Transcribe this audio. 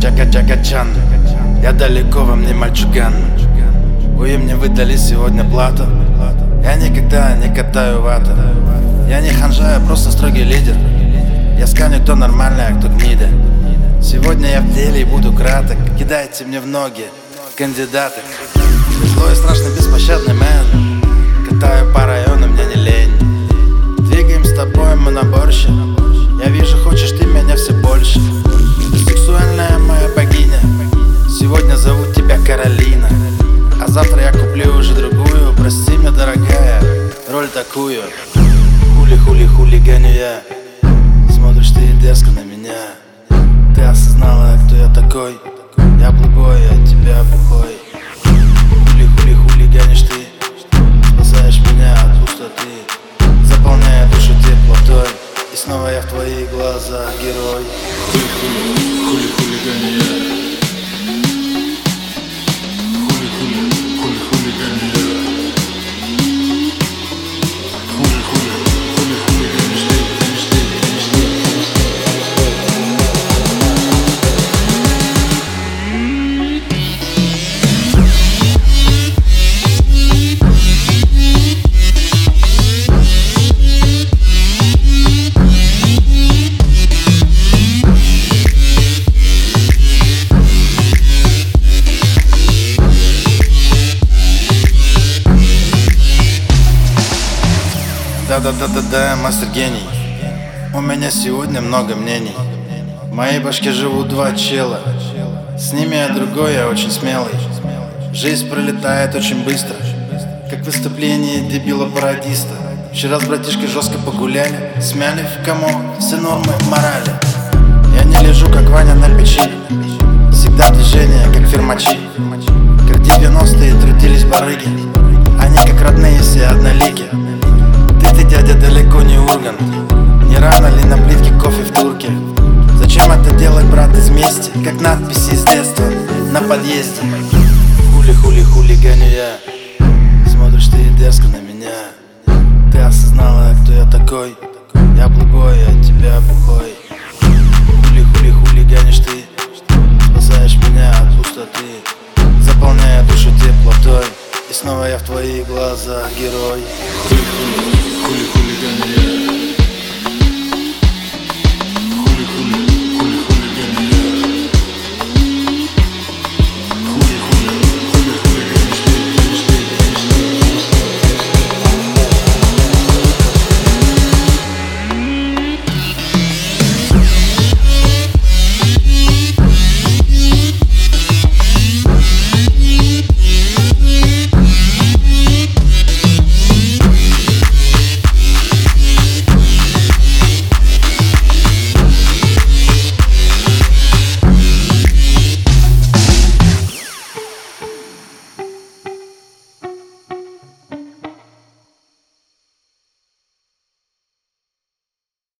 Чака-чака-чан Я далеко, во мне мальчуган. Ой, мне выдали сегодня плату. Я никогда не катаю вату Я не ханжа, я просто строгий лидер. Я сканю, кто нормальный, а кто гнида. Сегодня я в деле и буду краток. Кидайте мне в ноги, кандидаты Злой, страшный, беспощадный мэн завтра я куплю уже другую. Прости меня, дорогая, роль такую. Хули-хули хулиганю я. Смотришь ты дерзко на меня. Ты осознала, кто я такой. Я плейбой, а тебя бухой Хули-хули хулиганишь ты. Спасаешь меня от пустоты. Заполняя душу теплотой. И снова я в твоих глазах герой. Хули хулигане я Да-да-да-да-да, мастер гений. У меня сегодня много мнений. В моей башке живут два чела. С ними я другой, я очень смелый. Жизнь пролетает очень быстро. Как выступление дебила-пародиста Вчера с братишкой жестко погуляли Смяли в комок все нормы морали. Я не лежу, как Ваня на печи. Всегда движение, как фермачи. Как 90-е трудились барыги. Они как родные все однолики Ургант Не рано ли на плитке кофе в турке? Зачем это делать, брат, из мести? Как надписи из детства на подъезде. Хули-хули хулиганю я Смотришь ты дерзко на меня. Ты осознала, кто я такой. Я плейбой, а тебя бухой Хули-хули хулиганишь ты. Спасаешь меня от пустоты. Заполняя душу теплотой. И снова я в твоих глазах герой. Хули хули gönderiyorum.